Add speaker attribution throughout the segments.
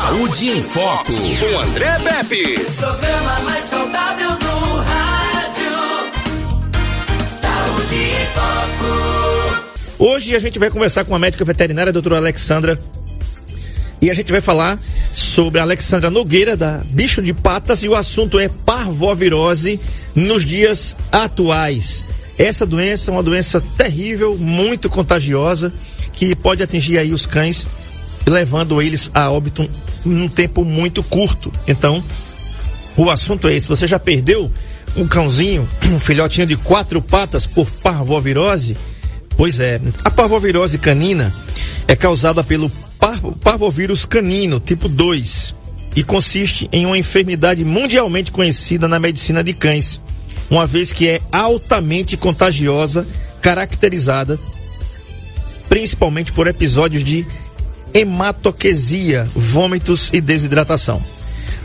Speaker 1: Saúde em Foco, com André Pepe.
Speaker 2: Programa mais saudável do rádio. Saúde em Foco.
Speaker 3: Hoje a gente vai conversar com a médica veterinária, a doutora Alexandra. E a gente vai falar sobre a Alexandra Nogueira, da Bicho de Patas, e o assunto é parvovirose nos dias atuais. Essa doença é uma doença terrível, muito contagiosa, que pode atingir aí os cães, levando eles a óbito num tempo muito curto. Então, o assunto é esse. Você já perdeu um cãozinho, um filhotinho de quatro patas por parvovirose? Pois é, a parvovirose canina é causada pelo parvo, parvovírus canino tipo 2 e consiste em uma enfermidade mundialmente conhecida na medicina de cães uma vez que é altamente contagiosa, caracterizada principalmente por episódios de hematoquesia, vômitos e desidratação.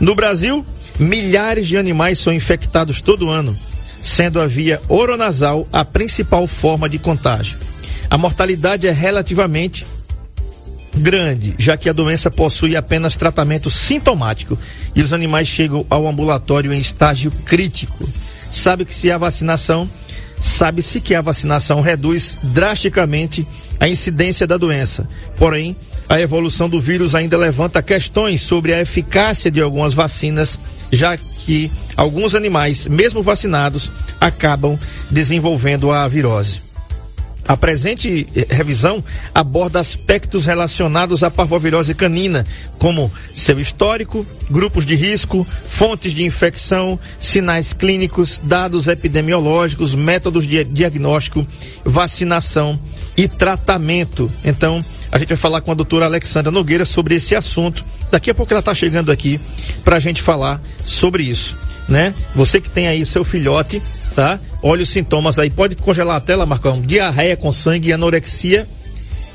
Speaker 3: No Brasil, milhares de animais são infectados todo ano, sendo a via oronasal a principal forma de contágio. A mortalidade é relativamente grande, já que a doença possui apenas tratamento sintomático e os animais chegam ao ambulatório em estágio crítico sabe que se a vacinação, sabe-se que a vacinação reduz drasticamente a incidência da doença. Porém, a evolução do vírus ainda levanta questões sobre a eficácia de algumas vacinas, já que alguns animais, mesmo vacinados, acabam desenvolvendo a virose. A presente eh, revisão aborda aspectos relacionados à parvovirose canina, como seu histórico, grupos de risco, fontes de infecção, sinais clínicos, dados epidemiológicos, métodos de diagnóstico, vacinação e tratamento. Então, a gente vai falar com a doutora Alexandra Nogueira sobre esse assunto. Daqui a pouco ela está chegando aqui para a gente falar sobre isso, né? Você que tem aí seu filhote, tá? Olha os sintomas aí, pode congelar a tela, Marcão. Diarreia com sangue, anorexia,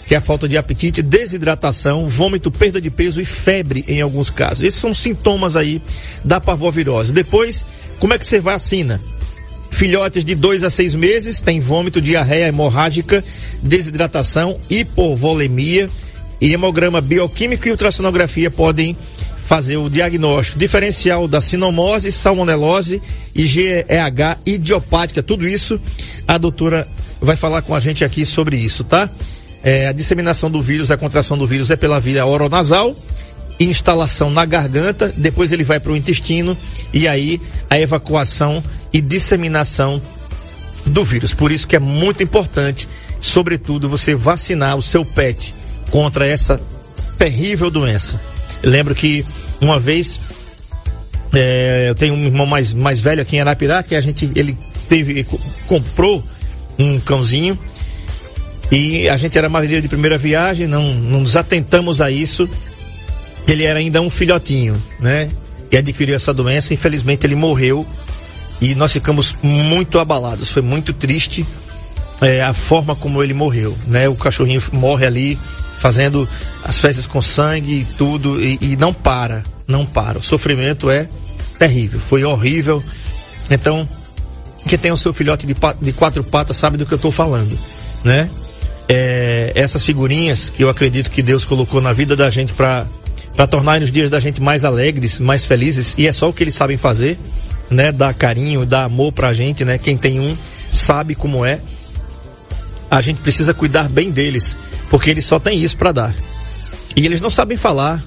Speaker 3: que é a falta de apetite, desidratação, vômito, perda de peso e febre em alguns casos. Esses são sintomas aí da parvovirose. Depois, como é que você vacina? Filhotes de 2 a 6 meses têm vômito, diarreia hemorrágica, desidratação, hipovolemia e hemograma bioquímico e ultrassonografia podem fazer o diagnóstico diferencial da sinomose, salmonelose e GEH idiopática. Tudo isso a doutora vai falar com a gente aqui sobre isso, tá? É, a disseminação do vírus, a contração do vírus é pela via oronasal, instalação na garganta, depois ele vai para o intestino e aí a evacuação e disseminação do vírus. Por isso que é muito importante, sobretudo, você vacinar o seu pet contra essa terrível doença. Eu lembro que uma vez é, eu tenho um irmão mais, mais velho aqui em Arapirá, que a gente, ele teve, comprou um cãozinho e a gente era marinheiro de primeira viagem, não, não nos atentamos a isso. Ele era ainda um filhotinho, né? E adquiriu essa doença, infelizmente ele morreu e nós ficamos muito abalados, foi muito triste é, a forma como ele morreu, né? O cachorrinho morre ali fazendo as festas com sangue e tudo, e, e não para, não para. O sofrimento é terrível, foi horrível. Então, quem tem o seu filhote de, de quatro patas sabe do que eu estou falando, né? É, essas figurinhas que eu acredito que Deus colocou na vida da gente para para tornar os dias da gente mais alegres, mais felizes, e é só o que eles sabem fazer, né? Dar carinho, dar amor pra gente, né? Quem tem um sabe como é. A gente precisa cuidar bem deles, porque eles só têm isso para dar. E eles não sabem falar,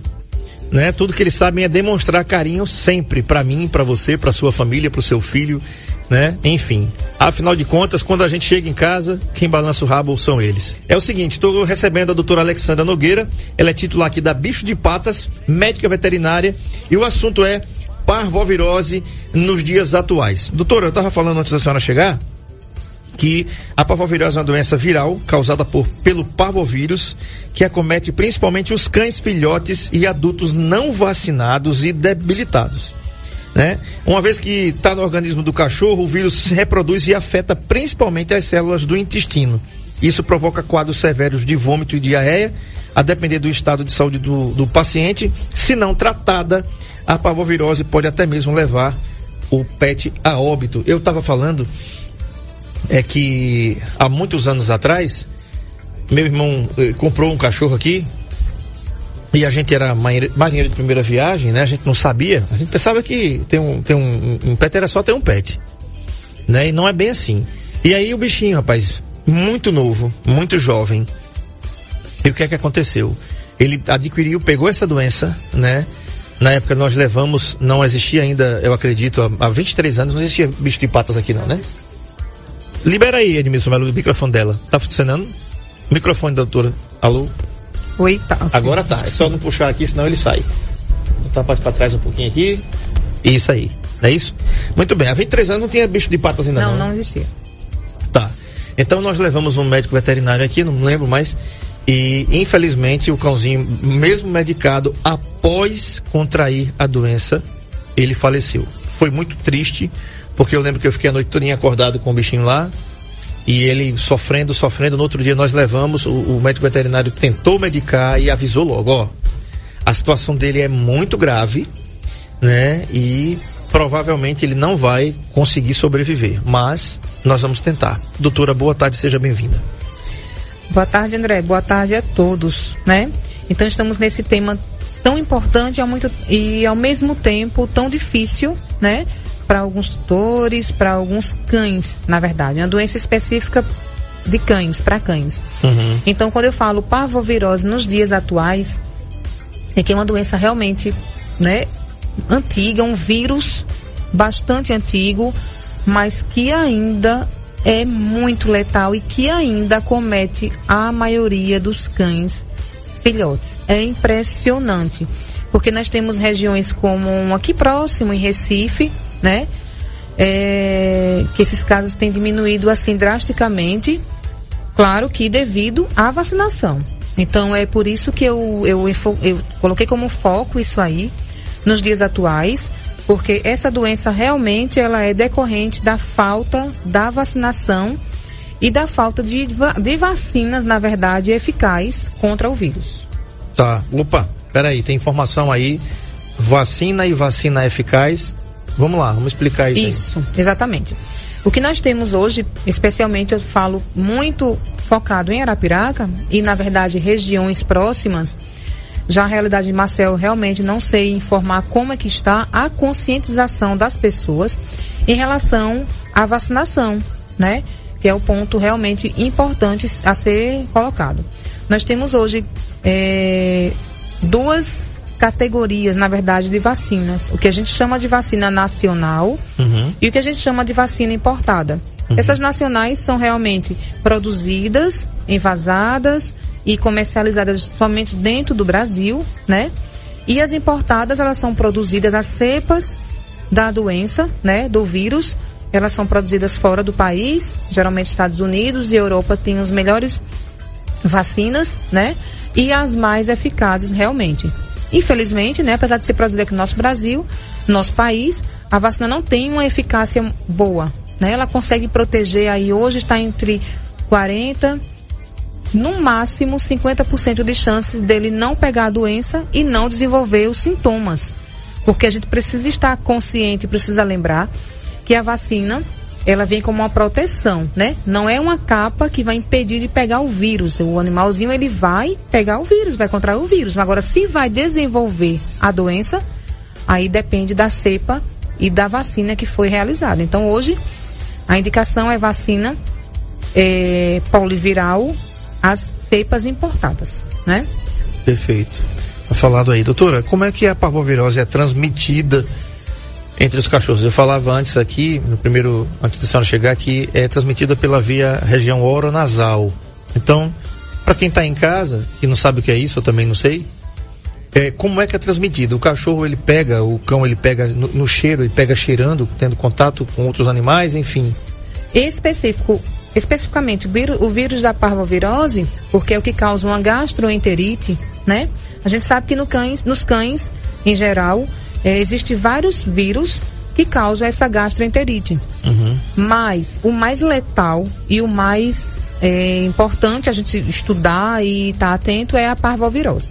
Speaker 3: né? Tudo que eles sabem é demonstrar carinho sempre para mim, para você, para sua família, para o seu filho, né? Enfim. Afinal de contas, quando a gente chega em casa, quem balança o rabo são eles. É o seguinte, estou recebendo a doutora Alexandra Nogueira, ela é titular aqui da Bicho de Patas, médica veterinária, e o assunto é parvovirose nos dias atuais. Doutora, eu estava falando antes da senhora chegar, que a parvovirose é uma doença viral causada por, pelo parvovírus, que acomete principalmente os cães filhotes e adultos não vacinados e debilitados. Né? Uma vez que está no organismo do cachorro, o vírus se reproduz e afeta principalmente as células do intestino. Isso provoca quadros severos de vômito e diarreia, a depender do estado de saúde do, do paciente. Se não tratada, a parvovirose pode até mesmo levar o pet a óbito. Eu estava falando é que há muitos anos atrás, meu irmão eh, comprou um cachorro aqui e a gente era marinheiro de primeira viagem, né? A gente não sabia. A gente pensava que tem um, tem um, um pet era só ter um pet. Né? E não é bem assim. E aí o bichinho, rapaz, muito novo, muito jovem. E o que é que aconteceu? Ele adquiriu, pegou essa doença, né? Na época nós levamos, não existia ainda, eu acredito, há, há 23 anos, não existia bicho de patas aqui não, né? Libera aí, Edmilson Melo, o microfone dela. Tá funcionando? Microfone, doutora. Alô?
Speaker 4: Oi, tá. Sim.
Speaker 3: Agora tá. É só não puxar aqui, senão ele sai. Vou botar para trás um pouquinho aqui. Isso aí. Não é isso? Muito bem. Há 23 anos não tinha bicho de patas ainda
Speaker 4: não.
Speaker 3: Não,
Speaker 4: não né? existia.
Speaker 3: Tá. Então nós levamos um médico veterinário aqui, não lembro mais. E infelizmente o cãozinho, mesmo medicado, após contrair a doença, ele faleceu. Foi muito triste, porque eu lembro que eu fiquei a noite toda acordado com o bichinho lá. E ele sofrendo, sofrendo. No outro dia nós levamos, o, o médico veterinário tentou medicar e avisou logo, ó. A situação dele é muito grave, né? E provavelmente ele não vai conseguir sobreviver. Mas nós vamos tentar. Doutora, boa tarde, seja bem-vinda.
Speaker 4: Boa tarde, André. Boa tarde a todos, né? Então estamos nesse tema tão importante e ao mesmo tempo tão difícil, né? Para alguns tutores, para alguns cães, na verdade. Uma doença específica de cães, para cães. Uhum. Então, quando eu falo parvovirose nos dias atuais, é que é uma doença realmente, né, antiga, um vírus bastante antigo, mas que ainda é muito letal e que ainda comete a maioria dos cães filhotes. É impressionante, porque nós temos regiões como aqui próximo, em Recife, né? É, que esses casos têm diminuído assim drasticamente, claro que devido à vacinação. Então é por isso que eu, eu, eu, coloquei como foco isso aí nos dias atuais, porque essa doença realmente ela é decorrente da falta da vacinação e da falta de, de vacinas, na verdade, eficaz contra o vírus.
Speaker 3: Tá, opa, peraí, tem informação aí, vacina e vacina eficaz Vamos lá, vamos explicar isso.
Speaker 4: Isso, aí. exatamente. O que nós temos hoje, especialmente eu falo muito focado em Arapiraca e na verdade regiões próximas, já a realidade de Marcel realmente não sei informar como é que está a conscientização das pessoas em relação à vacinação, né? Que é o ponto realmente importante a ser colocado. Nós temos hoje é, duas categorias, na verdade, de vacinas. O que a gente chama de vacina nacional uhum. e o que a gente chama de vacina importada. Uhum. Essas nacionais são realmente produzidas, envasadas e comercializadas somente dentro do Brasil, né? E as importadas, elas são produzidas as cepas da doença, né, do vírus. Elas são produzidas fora do país, geralmente Estados Unidos e Europa têm os melhores vacinas, né? E as mais eficazes realmente. Infelizmente, né, apesar de ser produzida aqui no nosso Brasil, no nosso país, a vacina não tem uma eficácia boa. Né? Ela consegue proteger aí, hoje está entre 40, no máximo 50% de chances dele não pegar a doença e não desenvolver os sintomas. Porque a gente precisa estar consciente, precisa lembrar que a vacina ela vem como uma proteção, né? Não é uma capa que vai impedir de pegar o vírus. O animalzinho ele vai pegar o vírus, vai contrair o vírus. Agora, se vai desenvolver a doença, aí depende da cepa e da vacina que foi realizada. Então, hoje a indicação é vacina é, poliviral, as cepas importadas, né?
Speaker 3: Perfeito. Tá falado aí, doutora. Como é que a parvovirose é transmitida? Entre os cachorros. Eu falava antes aqui, no primeiro, antes da senhora chegar aqui, é transmitida pela via região oronasal. Então, para quem está em casa e não sabe o que é isso, eu também não sei. É, como é que é transmitido? O cachorro ele pega, o cão ele pega no, no cheiro, ele pega cheirando, tendo contato com outros animais, enfim.
Speaker 4: Específico, especificamente o vírus da parvovirose, porque é o que causa uma gastroenterite, né? A gente sabe que no cães, nos cães, em geral, é, Existem vários vírus que causam essa gastroenterite. Uhum. Mas o mais letal e o mais é, importante a gente estudar e estar tá atento é a parvovirose,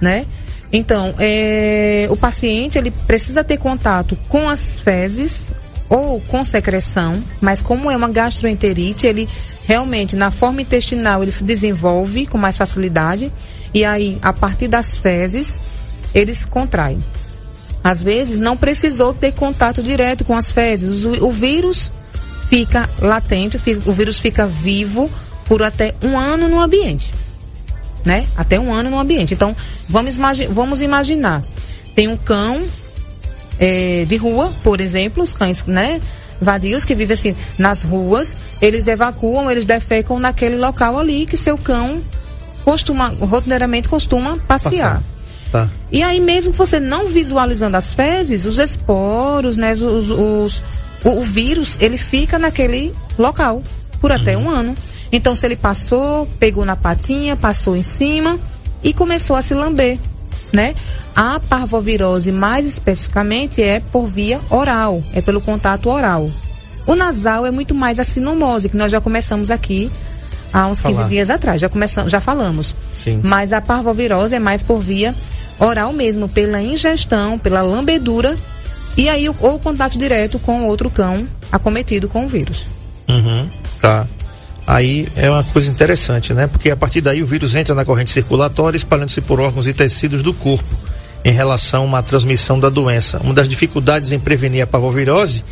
Speaker 4: né? Então, é, o paciente ele precisa ter contato com as fezes ou com secreção, mas como é uma gastroenterite, ele realmente na forma intestinal ele se desenvolve com mais facilidade e aí a partir das fezes eles contraem. Às vezes não precisou ter contato direto com as fezes, o, o vírus fica latente, o vírus fica vivo por até um ano no ambiente, né? Até um ano no ambiente. Então vamos, imagi vamos imaginar, tem um cão é, de rua, por exemplo, os cães, né? Vadios que vivem assim nas ruas, eles evacuam, eles defecam naquele local ali que seu cão costuma, rotineiramente costuma passear. Tá. E aí mesmo você não visualizando as fezes, os esporos, né, os, os o, o, vírus, ele fica naquele local por até uhum. um ano. Então se ele passou, pegou na patinha, passou em cima e começou a se lamber, né? A parvovirose, mais especificamente, é por via oral, é pelo contato oral. O nasal é muito mais a sinomose, que nós já começamos aqui há uns Falar. 15 dias atrás, já começamos, já falamos. Sim. Mas a parvovirose é mais por via oral mesmo, pela ingestão, pela lambedura e aí ou contato direto com outro cão acometido com o vírus.
Speaker 3: Uhum, tá. Aí é uma coisa interessante, né? Porque a partir daí o vírus entra na corrente circulatória, espalhando-se por órgãos e tecidos do corpo em relação à transmissão da doença. Uma das dificuldades em prevenir a parvovirose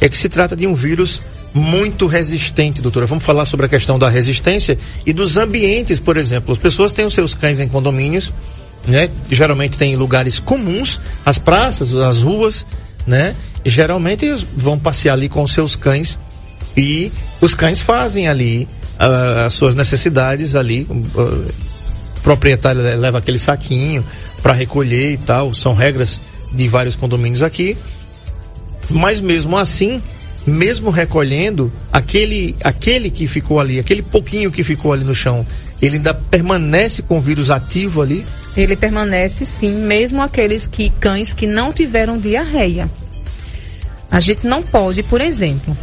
Speaker 3: é que se trata de um vírus muito resistente, doutora. Vamos falar sobre a questão da resistência e dos ambientes, por exemplo. As pessoas têm os seus cães em condomínios, né? Geralmente tem lugares comuns, as praças, as ruas, né? E geralmente vão passear ali com os seus cães e os cães fazem ali uh, as suas necessidades ali. Uh, o proprietário leva aquele saquinho, para recolher e tal. São regras de vários condomínios aqui. Mas mesmo assim, mesmo recolhendo, aquele, aquele que ficou ali, aquele pouquinho que ficou ali no chão, ele ainda permanece com o vírus ativo ali?
Speaker 4: Ele permanece sim, mesmo aqueles que cães que não tiveram diarreia. A gente não pode, por exemplo,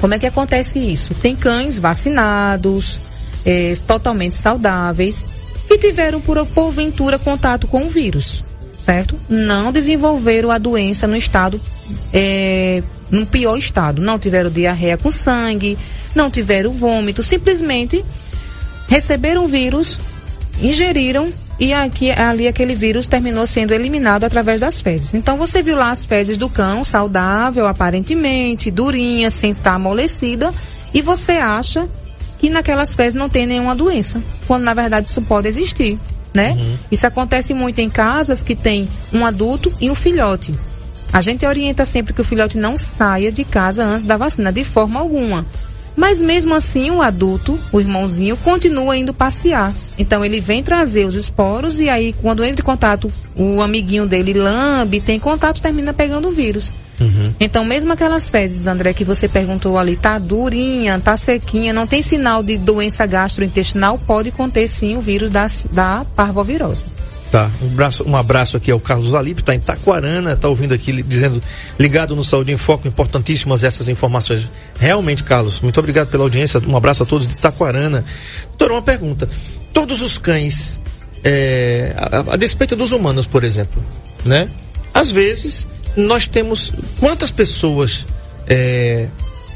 Speaker 4: como é que acontece isso? Tem cães vacinados, é, totalmente saudáveis, e tiveram por porventura contato com o vírus, certo? Não desenvolveram a doença no estado, é, no pior estado. Não tiveram diarreia com sangue, não tiveram vômito, simplesmente receberam o vírus, ingeriram e aqui, ali aquele vírus terminou sendo eliminado através das fezes. Então você viu lá as fezes do cão, saudável aparentemente, durinha, sem estar amolecida, e você acha que naquelas fezes não tem nenhuma doença, quando na verdade isso pode existir, né? Uhum. Isso acontece muito em casas que tem um adulto e um filhote. A gente orienta sempre que o filhote não saia de casa antes da vacina, de forma alguma. Mas mesmo assim, o adulto, o irmãozinho, continua indo passear. Então ele vem trazer os esporos e aí, quando entra em contato, o amiguinho dele lambe, tem contato, termina pegando o vírus. Uhum. Então, mesmo aquelas fezes, André, que você perguntou ali, tá durinha, tá sequinha, não tem sinal de doença gastrointestinal, pode conter sim o vírus da, da parvovirose.
Speaker 3: Tá, um abraço, um abraço aqui ao Carlos Alipe, está em Taquarana, está ouvindo aqui dizendo, ligado no Saúde em Foco, importantíssimas essas informações. Realmente, Carlos, muito obrigado pela audiência, um abraço a todos de Taquarana. Doutor, uma pergunta. Todos os cães, é, a, a despeito dos humanos, por exemplo, né? Às vezes, nós temos quantas pessoas é,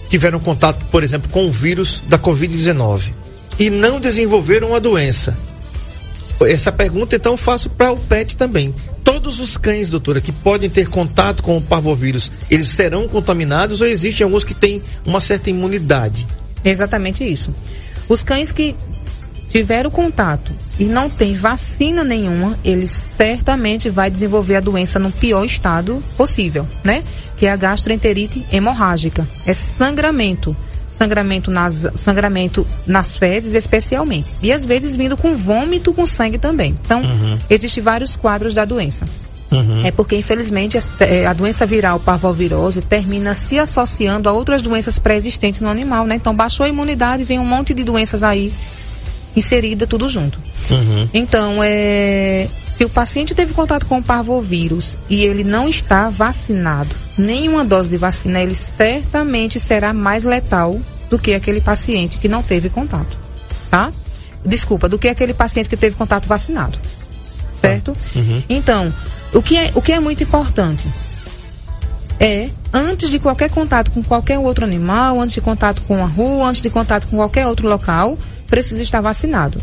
Speaker 3: tiveram contato, por exemplo, com o vírus da Covid-19 e não desenvolveram a doença? Essa pergunta então faço para o PET também. Todos os cães, doutora, que podem ter contato com o parvovírus, eles serão contaminados ou existem alguns que têm uma certa imunidade?
Speaker 4: Exatamente isso. Os cães que tiveram contato e não tem vacina nenhuma, ele certamente vai desenvolver a doença no pior estado possível, né? Que é a gastroenterite hemorrágica. É sangramento. Sangramento nas, sangramento nas fezes, especialmente. E às vezes vindo com vômito com sangue também. Então, uhum. existem vários quadros da doença. Uhum. É porque, infelizmente, a doença viral parvovirose termina se associando a outras doenças pré-existentes no animal, né? Então, baixou a imunidade, vem um monte de doenças aí inserida tudo junto. Uhum. Então, é, se o paciente teve contato com o parvovírus e ele não está vacinado, nenhuma dose de vacina, ele certamente será mais letal do que aquele paciente que não teve contato, tá? Desculpa, do que aquele paciente que teve contato vacinado, certo? Uhum. Então, o que, é, o que é muito importante é antes de qualquer contato com qualquer outro animal, antes de contato com a rua, antes de contato com qualquer outro local, precisa estar vacinado.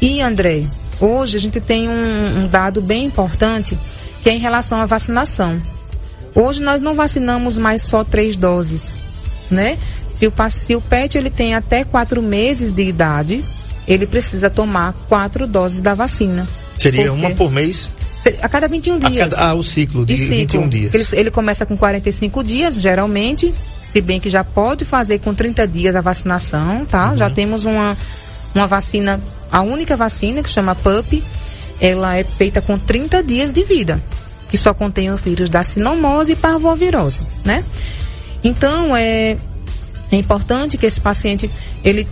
Speaker 4: E, André, hoje a gente tem um, um dado bem importante que é em relação à vacinação. Hoje nós não vacinamos mais só três doses, né? Se o, se o pet ele tem até quatro meses de idade, ele precisa tomar quatro doses da vacina.
Speaker 3: Seria uma por mês?
Speaker 4: A cada 21 dias.
Speaker 3: Cada, ah, o ciclo de, de ciclo. 21 dias.
Speaker 4: Ele, ele começa com 45 dias, geralmente, se bem que já pode fazer com 30 dias a vacinação, tá? Uhum. Já temos uma, uma vacina, a única vacina que chama PUP, ela é feita com 30 dias de vida, que só contém o vírus da sinomose e parvovirose, né? Então, é, é importante que esse paciente, ele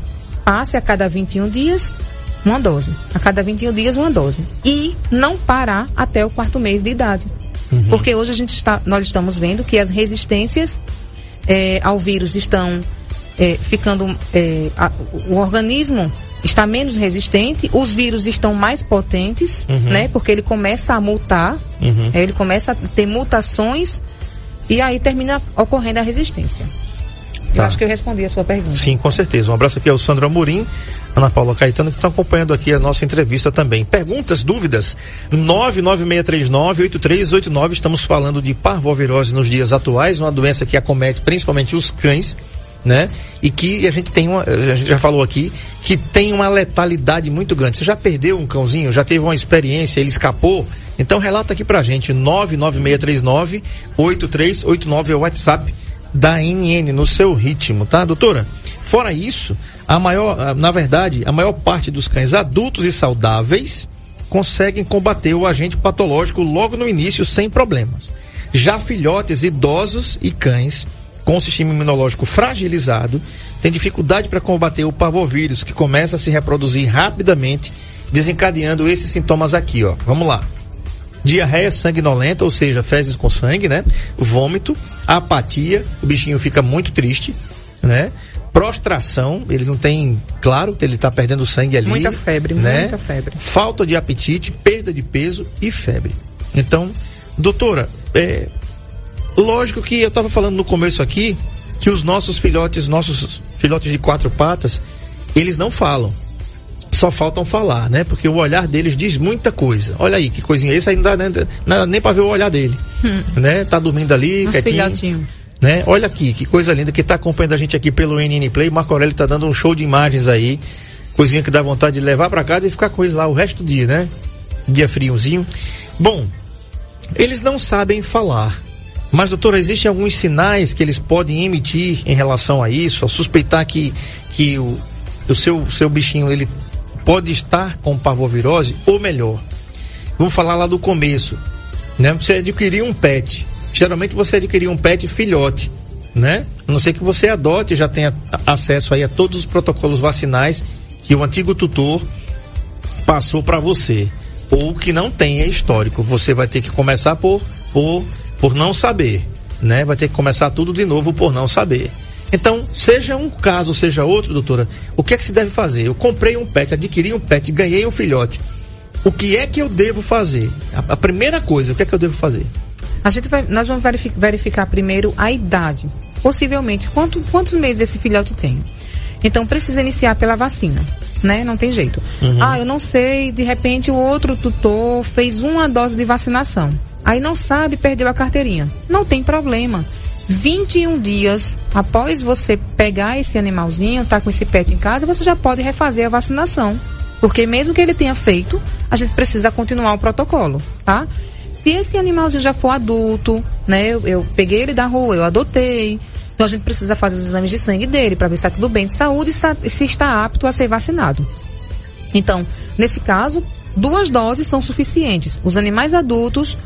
Speaker 4: passe a cada 21 dias uma dose. A cada 21 dias, uma dose. E não parar até o quarto mês de idade. Uhum. Porque hoje a gente está, nós estamos vendo que as resistências é, ao vírus estão é, ficando. É, a, o organismo está menos resistente, os vírus estão mais potentes, uhum. né? Porque ele começa a mutar, uhum. ele começa a ter mutações e aí termina ocorrendo a resistência. Tá. Eu acho que eu respondi a sua pergunta.
Speaker 3: Sim, com certeza. Um abraço aqui ao Sandro Amorim, Ana Paula Caetano, que estão acompanhando aqui a nossa entrevista também. Perguntas, dúvidas? 99639-8389. Estamos falando de parvovirose nos dias atuais, uma doença que acomete principalmente os cães, né? E que a gente tem uma, a gente já falou aqui, que tem uma letalidade muito grande. Você já perdeu um cãozinho? Já teve uma experiência? Ele escapou? Então relata aqui pra gente, 99639-8389 é o WhatsApp da NN no seu ritmo, tá, doutora? Fora isso, a maior, na verdade, a maior parte dos cães adultos e saudáveis conseguem combater o agente patológico logo no início sem problemas. Já filhotes idosos e cães com o sistema imunológico fragilizado têm dificuldade para combater o parvovírus, que começa a se reproduzir rapidamente, desencadeando esses sintomas aqui, ó. Vamos lá diarreia sanguinolenta, ou seja, fezes com sangue, né? Vômito, apatia, o bichinho fica muito triste, né? Prostração, ele não tem, claro, ele está perdendo sangue ali.
Speaker 4: Muita febre, né? muita febre.
Speaker 3: Falta de apetite, perda de peso e febre. Então, doutora, é, lógico que eu estava falando no começo aqui que os nossos filhotes, nossos filhotes de quatro patas, eles não falam só faltam falar, né? Porque o olhar deles diz muita coisa. Olha aí, que coisinha. Esse aí não dá, nem, não nem pra ver o olhar dele. Hum. Né? Tá dormindo ali, um quietinho. Filhotinho. Né? Olha aqui, que coisa linda que tá acompanhando a gente aqui pelo NN Play. Marco Aurélio tá dando um show de imagens aí. Coisinha que dá vontade de levar para casa e ficar com ele lá o resto do dia, né? Dia friozinho. Bom, eles não sabem falar. Mas, doutora, existem alguns sinais que eles podem emitir em relação a isso, a suspeitar que, que o, o seu, seu bichinho ele pode estar com parvovirose ou melhor. Vamos falar lá do começo, né? Você adquiriu um pet. Geralmente você adquiriu um pet filhote, né? A não ser que você adote, já tenha acesso aí a todos os protocolos vacinais que o antigo tutor passou para você, ou que não tenha histórico. Você vai ter que começar por por por não saber, né? Vai ter que começar tudo de novo por não saber. Então, seja um caso, seja outro, doutora, o que é que se deve fazer? Eu comprei um pet, adquiri um pet, ganhei um filhote. O que é que eu devo fazer? A, a primeira coisa, o que é que eu devo fazer?
Speaker 4: A gente vai, nós vamos verificar, primeiro a idade. Possivelmente, quanto, quantos meses esse filhote tem? Então, precisa iniciar pela vacina, né? Não tem jeito. Uhum. Ah, eu não sei, de repente o outro tutor fez uma dose de vacinação. Aí não sabe, perdeu a carteirinha. Não tem problema. 21 dias após você pegar esse animalzinho, tá com esse pet em casa, você já pode refazer a vacinação. Porque mesmo que ele tenha feito, a gente precisa continuar o protocolo, tá? Se esse animalzinho já for adulto, né? Eu, eu peguei ele da rua, eu adotei. Então a gente precisa fazer os exames de sangue dele para ver se está tudo bem de saúde e se está apto a ser vacinado. Então, nesse caso, duas doses são suficientes. Os animais adultos,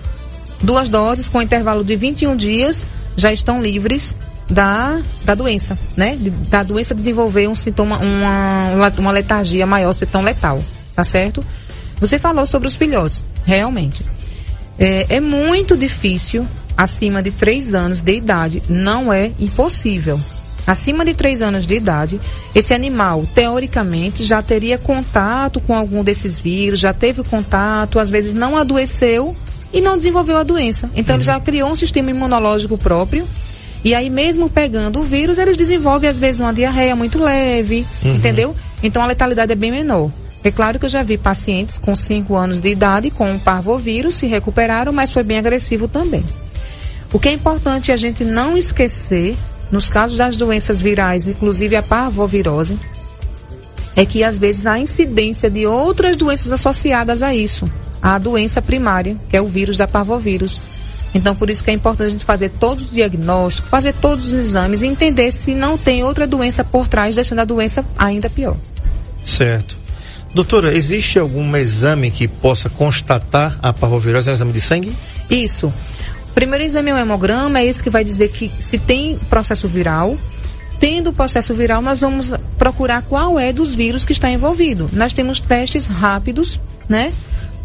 Speaker 4: duas doses com intervalo de 21 dias já estão livres da, da doença, né? Da doença desenvolver um sintoma, uma, uma letargia maior, ser tão letal, tá certo? Você falou sobre os filhotes, realmente. É, é muito difícil, acima de três anos de idade, não é impossível. Acima de três anos de idade, esse animal, teoricamente, já teria contato com algum desses vírus, já teve contato, às vezes não adoeceu, e não desenvolveu a doença. Então uhum. ele já criou um sistema imunológico próprio E aí, mesmo pegando o vírus, eles desenvolvem às vezes uma diarreia muito leve, entendeu? Então a letalidade é bem menor. É claro que eu já vi pacientes com 5 anos de idade com o parvovírus se recuperaram, mas foi bem agressivo também. O que é importante a gente não esquecer, nos casos das doenças virais, inclusive a parvovirose, é que às vezes há incidência de outras doenças associadas a isso, à doença primária, que é o vírus da parvovírus. Então, por isso que é importante a gente fazer todos os diagnósticos, fazer todos os exames e entender se não tem outra doença por trás, deixando a doença ainda pior.
Speaker 3: Certo. Doutora, existe algum exame que possa constatar a parvovirose? É um exame de sangue?
Speaker 4: Isso. O primeiro exame é o hemograma, é esse que vai dizer que se tem processo viral. Tendo o processo viral, nós vamos procurar qual é dos vírus que está envolvido. Nós temos testes rápidos, né?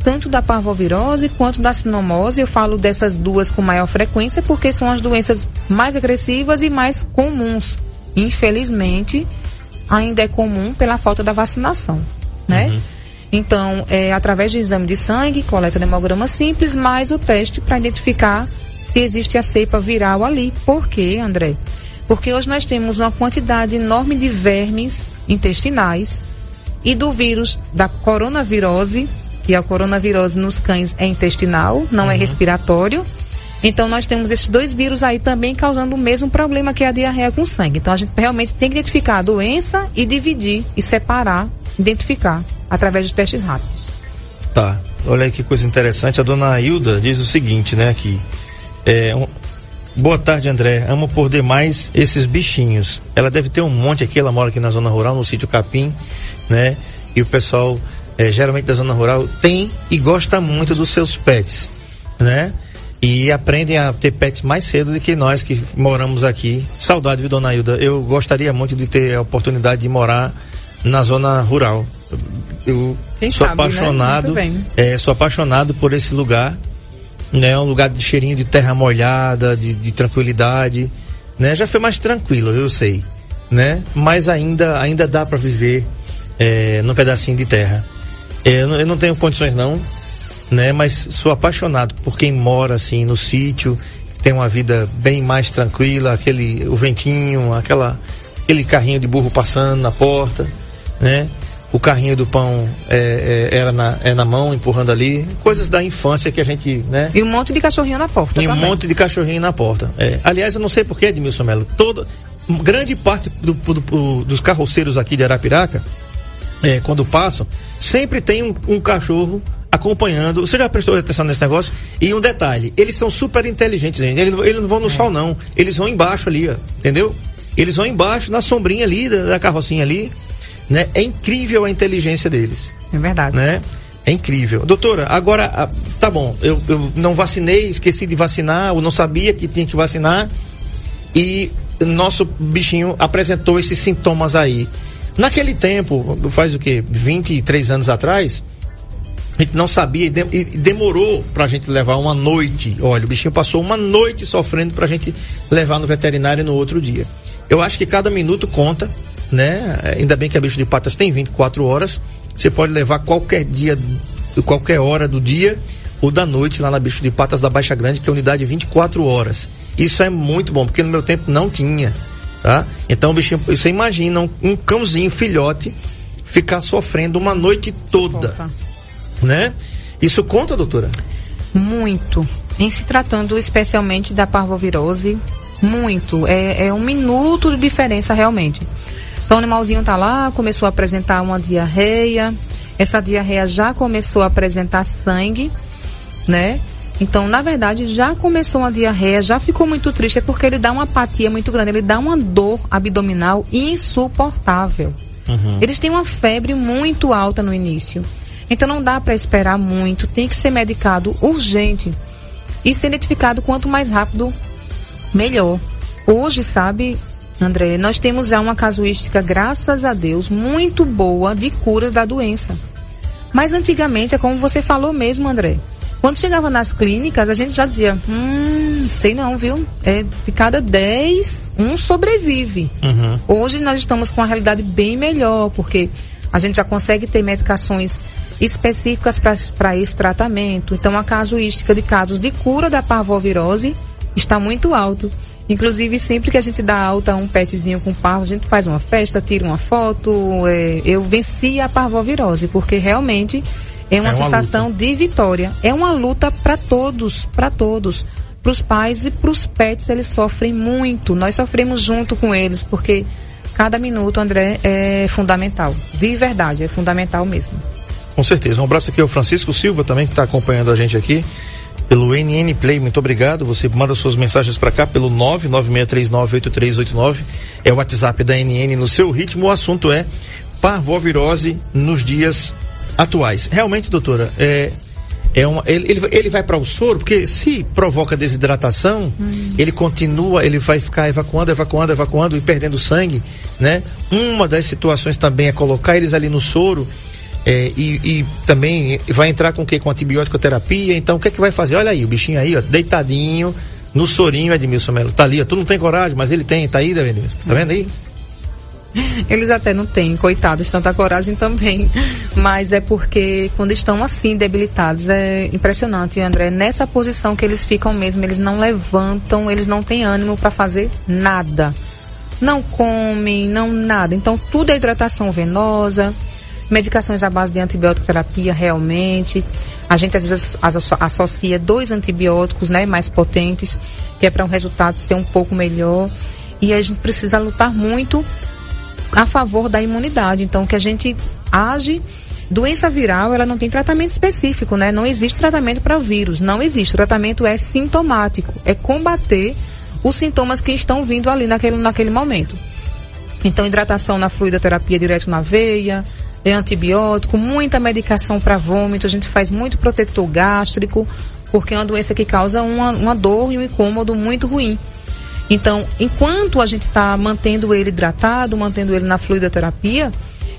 Speaker 4: Tanto da parvovirose quanto da sinomose. Eu falo dessas duas com maior frequência porque são as doenças mais agressivas e mais comuns. Infelizmente, ainda é comum pela falta da vacinação, né?
Speaker 3: Uhum.
Speaker 4: Então, é através de exame de sangue, coleta de hemograma simples, mais o teste para identificar se existe a cepa viral ali. Por quê, André? Porque hoje nós temos uma quantidade enorme de vermes intestinais e do vírus da coronavirose, que a coronavirose nos cães é intestinal, não é respiratório. Então nós temos esses dois vírus aí também causando o mesmo problema que é a diarreia com sangue. Então a gente realmente tem que identificar a doença e dividir e separar, identificar através de testes rápidos.
Speaker 3: Tá. Olha aí que coisa interessante. A dona Hilda diz o seguinte, né, aqui. É, um- Boa tarde, André. Amo por demais esses bichinhos. Ela deve ter um monte aqui, ela mora aqui na zona rural, no sítio Capim, né? E o pessoal, é, geralmente da zona rural, tem e gosta muito dos seus pets, né? E aprendem a ter pets mais cedo do que nós que moramos aqui. Saudade, viu, dona Hilda? Eu gostaria muito de ter a oportunidade de morar na zona rural. Eu
Speaker 4: Quem
Speaker 3: sou
Speaker 4: sabe, né?
Speaker 3: apaixonado,
Speaker 4: bem.
Speaker 3: é, sou apaixonado por esse lugar, né? É um lugar de cheirinho de terra molhada, de, de tranquilidade, né? Já foi mais tranquilo, eu sei, né? Mas ainda, ainda dá para viver é, num pedacinho de terra. É, eu, não, eu não tenho condições não, né? Mas sou apaixonado por quem mora assim no sítio, tem uma vida bem mais tranquila, aquele o ventinho, aquela aquele carrinho de burro passando na porta, né? O carrinho do pão é, é, era na, é na mão, empurrando ali. Coisas da infância que a gente, né?
Speaker 4: E um monte de cachorrinho na porta
Speaker 3: E um
Speaker 4: também.
Speaker 3: monte de cachorrinho na porta. É. Aliás, eu não sei porquê, Edmilson Melo. Toda, grande parte do- do- do- dos carroceiros aqui de Arapiraca, é, quando passam, sempre tem um, um cachorro acompanhando. Você já prestou atenção nesse negócio? E um detalhe, eles são super inteligentes, gente. Eles, eles não vão no sol, não. Eles vão embaixo ali, ó, entendeu? Eles vão embaixo, na sombrinha ali, da, da carrocinha ali. Né? É incrível a inteligência deles
Speaker 4: É verdade.
Speaker 3: né? É incrível. Doutora, agora, ah, tá bom, eu, eu não vacinei, esqueci de vacinar, ou não sabia que tinha que vacinar, e nosso bichinho apresentou esses sintomas aí. Naquele tempo, faz o quê? 23 anos atrás, a gente não sabia e de- demorou pra gente levar uma noite. Olha, o bichinho passou uma noite sofrendo pra gente levar no veterinário no outro dia. Eu acho que cada minuto conta, né? Ainda bem que a bicho de patas tem 24 horas. Você pode levar qualquer dia, qualquer hora do dia ou da noite lá na bicho de patas da Baixa Grande, que é unidade 24 horas. Isso é muito bom, porque no meu tempo não tinha, tá? Então bichinho, você imagina um, um cãozinho filhote ficar sofrendo uma noite toda
Speaker 4: Opa.
Speaker 3: né? Isso conta, doutora?
Speaker 4: Muito. Em se tratando especialmente da parvovirose, muito. É, é um minuto de diferença realmente. Então o animalzinho tá lá, começou a apresentar uma diarreia. Essa diarreia já começou a apresentar sangue, né? Então, na verdade, já começou uma diarreia, já ficou muito triste, é porque ele dá uma apatia muito grande, ele dá uma dor abdominal insuportável. Eles têm uma febre muito alta no início. Então não dá para esperar muito, tem que ser medicado urgente e ser identificado quanto mais rápido, melhor. Hoje, sabe, André, nós temos já uma casuística, graças a Deus, muito boa de curas da doença. Mas antigamente é como você falou mesmo, André. Quando chegava nas clínicas, a gente já dizia, hum, sei não, viu? É de cada 10, um sobrevive. Hoje nós estamos com uma realidade bem melhor, porque a gente já consegue ter medicações específicas para esse tratamento. Então a casuística de casos de cura da parvovirose está muito alto. Inclusive, sempre que a gente dá alta a um petzinho com parvo, a gente faz uma festa, tira uma foto. É, eu venci a parvovirose, porque realmente é uma,
Speaker 3: É uma
Speaker 4: sensação de vitória. É uma luta para todos, para todos. Para os pais e para os pets, eles sofrem muito. Nós sofremos junto com eles, porque cada minuto, André, é fundamental. De verdade, é fundamental mesmo.
Speaker 3: Com certeza. Um abraço aqui ao Francisco Silva também, que está acompanhando a gente aqui pelo NN Play. Muito obrigado. Você manda suas mensagens para cá pelo 996398389. É o WhatsApp da NN no seu ritmo. O assunto é parvovirose nos dias atuais. Realmente, doutora, é, é uma, ele, ele, vai para o soro, porque se provoca desidratação, ele continua, ele vai ficar evacuando, evacuando, evacuando e perdendo sangue, né? Uma das situações também é colocar eles ali no soro é, e, e também vai entrar com o que? Com antibiótico terapia. Então, o que é que vai fazer? Olha aí, o bichinho aí, ó, deitadinho, no sorinho, Edmilson Melo. Tá ali, ó. Tu não tem coragem, mas ele tem, tá aí, Edmilson? Tá vendo aí?
Speaker 4: Eles até não têm, coitados, tanta coragem também. Mas é porque quando estão assim, debilitados, é impressionante, André. Nessa posição que eles ficam mesmo, eles não levantam, eles não têm ânimo para fazer nada. Não comem, não nada. Então, tudo é hidratação venosa, medicações à base de antibiótico terapia realmente. A gente às vezes asso- associa dois antibióticos, né, mais potentes, que é para um resultado ser um pouco melhor. E a gente precisa lutar muito a favor da imunidade. Então, que a gente age. Doença viral, ela não tem tratamento específico, né? Não existe tratamento para vírus, não existe. O tratamento é sintomático, é combater os sintomas que estão vindo ali naquele, naquele momento. Então, hidratação na fluidoterapia direto na veia, é antibiótico, muita medicação para vômito, a gente faz muito protetor gástrico, porque é uma doença que causa uma, uma dor e um incômodo muito ruim. Então, enquanto a gente está mantendo ele hidratado, mantendo ele na fluidoterapia,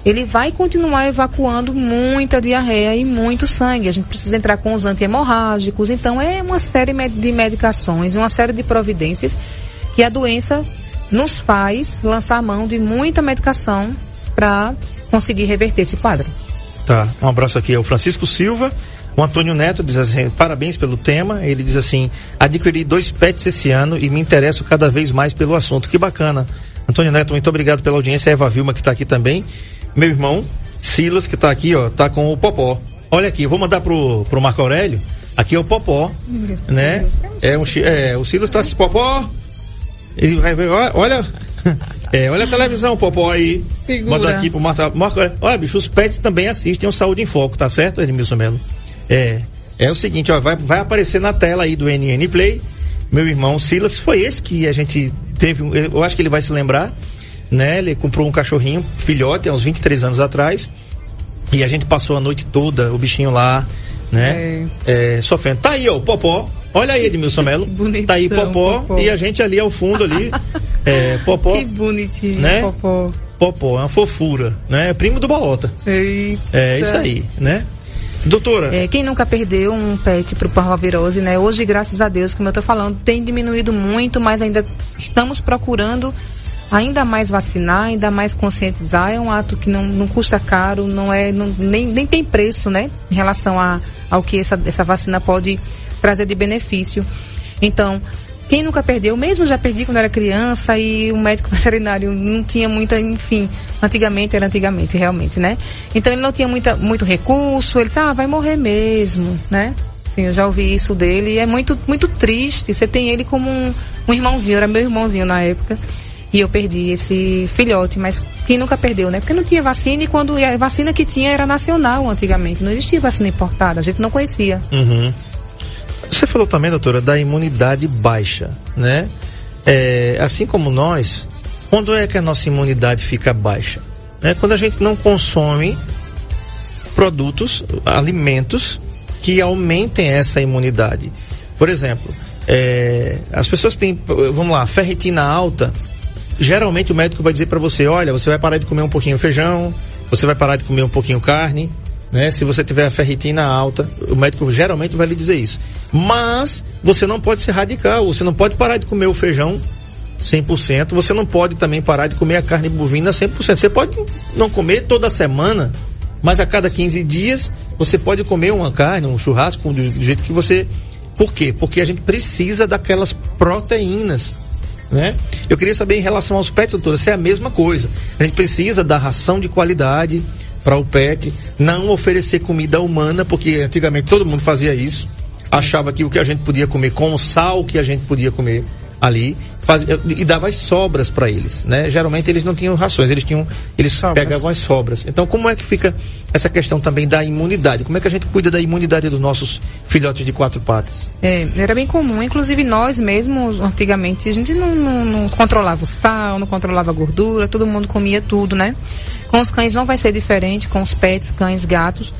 Speaker 4: ele vai continuar evacuando muita diarreia e muito sangue. A gente precisa entrar com os antihemorrágicos. Então, é uma série de medicações, uma série de providências que a doença nos faz lançar mão de muita medicação para conseguir reverter esse quadro.
Speaker 3: Tá. Um abraço aqui ao Francisco Silva. O Antônio Neto diz assim, parabéns pelo tema. Ele diz assim, adquiri dois pets esse ano e me interesso cada vez mais pelo assunto. Que bacana. Antônio Neto, muito obrigado pela audiência. Eva Vilma que está aqui também. Meu irmão, Silas, que está aqui, ó, tá com o Popó. Olha aqui, eu vou mandar pro, pro Marco Aurélio. Aqui é o Popó, né? É, um, é o Silas tá assim, Popó. Ele vai ver, olha, é, olha a televisão, Popó aí.
Speaker 4: Figura.
Speaker 3: Manda aqui pro Marco, Marco Aurélio. Olha, bicho, os pets também assistem o Saúde em Foco, tá certo, Edmilson Melo? É, é o seguinte, ó, vai, vai aparecer na tela aí do NN Play. Meu irmão Silas, foi esse que a gente teve, eu acho que ele vai se lembrar, né? Ele comprou um cachorrinho, filhote, há uns 23 anos atrás. E a gente passou a noite toda, o bichinho lá, né? É, sofrendo. Tá aí, ó, o Popó. Olha aí, Edmilson Melo.
Speaker 4: bonitão,
Speaker 3: Tá aí, Popó,
Speaker 4: Popó.
Speaker 3: E a gente ali ao fundo ali. é, Popó.
Speaker 4: Que bonitinho,
Speaker 3: Né?
Speaker 4: Popó.
Speaker 3: Popó, é uma fofura, né? É primo do Bolota.
Speaker 4: Eita.
Speaker 3: É isso aí, né? Doutora,
Speaker 4: É, quem nunca perdeu um pet pro parvovirose, né? Hoje, graças a Deus, como eu tô falando, tem diminuído muito, mas ainda estamos procurando ainda mais vacinar, ainda mais conscientizar. É um ato que não, não custa caro, não é, não- nem, nem tem preço, né? Em relação a, ao que essa, essa vacina pode trazer de benefício. Então, quem nunca perdeu, mesmo já perdi quando era criança e o médico veterinário não tinha muita, enfim, antigamente era antigamente, realmente, né? Então ele não tinha muita, muito recurso, ele disse, ah, vai morrer mesmo, né? Sim, eu já ouvi isso dele e é muito, muito triste. Você tem ele como um, um irmãozinho, era meu irmãozinho na época. E eu perdi esse filhote, mas quem nunca perdeu, né? Porque não tinha vacina e quando a vacina que tinha era nacional antigamente. Não existia vacina importada, a gente não conhecia.
Speaker 3: Uhum. Você falou também, doutora, da imunidade baixa, né? É, assim como nós, quando é que a nossa imunidade fica baixa? Né? Quando a gente não consome produtos, alimentos que aumentem essa imunidade. Por exemplo, é, as pessoas têm, vamos lá, ferritina alta. Geralmente o médico vai dizer para você, olha, você vai parar de comer um pouquinho feijão, você vai parar de comer um pouquinho carne, né? Se você tiver a ferritina alta, o médico geralmente vai lhe dizer isso. Mas você não pode ser radical, você não pode parar de comer o feijão 100%, você não pode também parar de comer a carne bovina 100%. Você pode não comer toda semana, mas a cada 15 dias você pode comer uma carne, um churrasco do, jeito que você. Por quê? Porque a gente precisa daquelas proteínas né? Eu queria saber em relação aos pets, doutora, se é a mesma coisa. A gente precisa da ração de qualidade para o pet, não oferecer comida humana, porque antigamente todo mundo fazia isso, achava que o que a gente podia comer com o sal que a gente podia comer ali faz, e dava as sobras para eles, né? Geralmente eles não tinham rações, eles tinham, eles sobras. pegavam as sobras. Então, como é que fica essa questão também da imunidade? Como é que a gente cuida da imunidade dos nossos filhotes de quatro patas?
Speaker 4: É, era bem comum, inclusive nós mesmos, antigamente, a gente não, não, não controlava o sal, não controlava a gordura, todo mundo comia tudo, né? Com os cães não vai ser diferente, com os pets, cães, gatos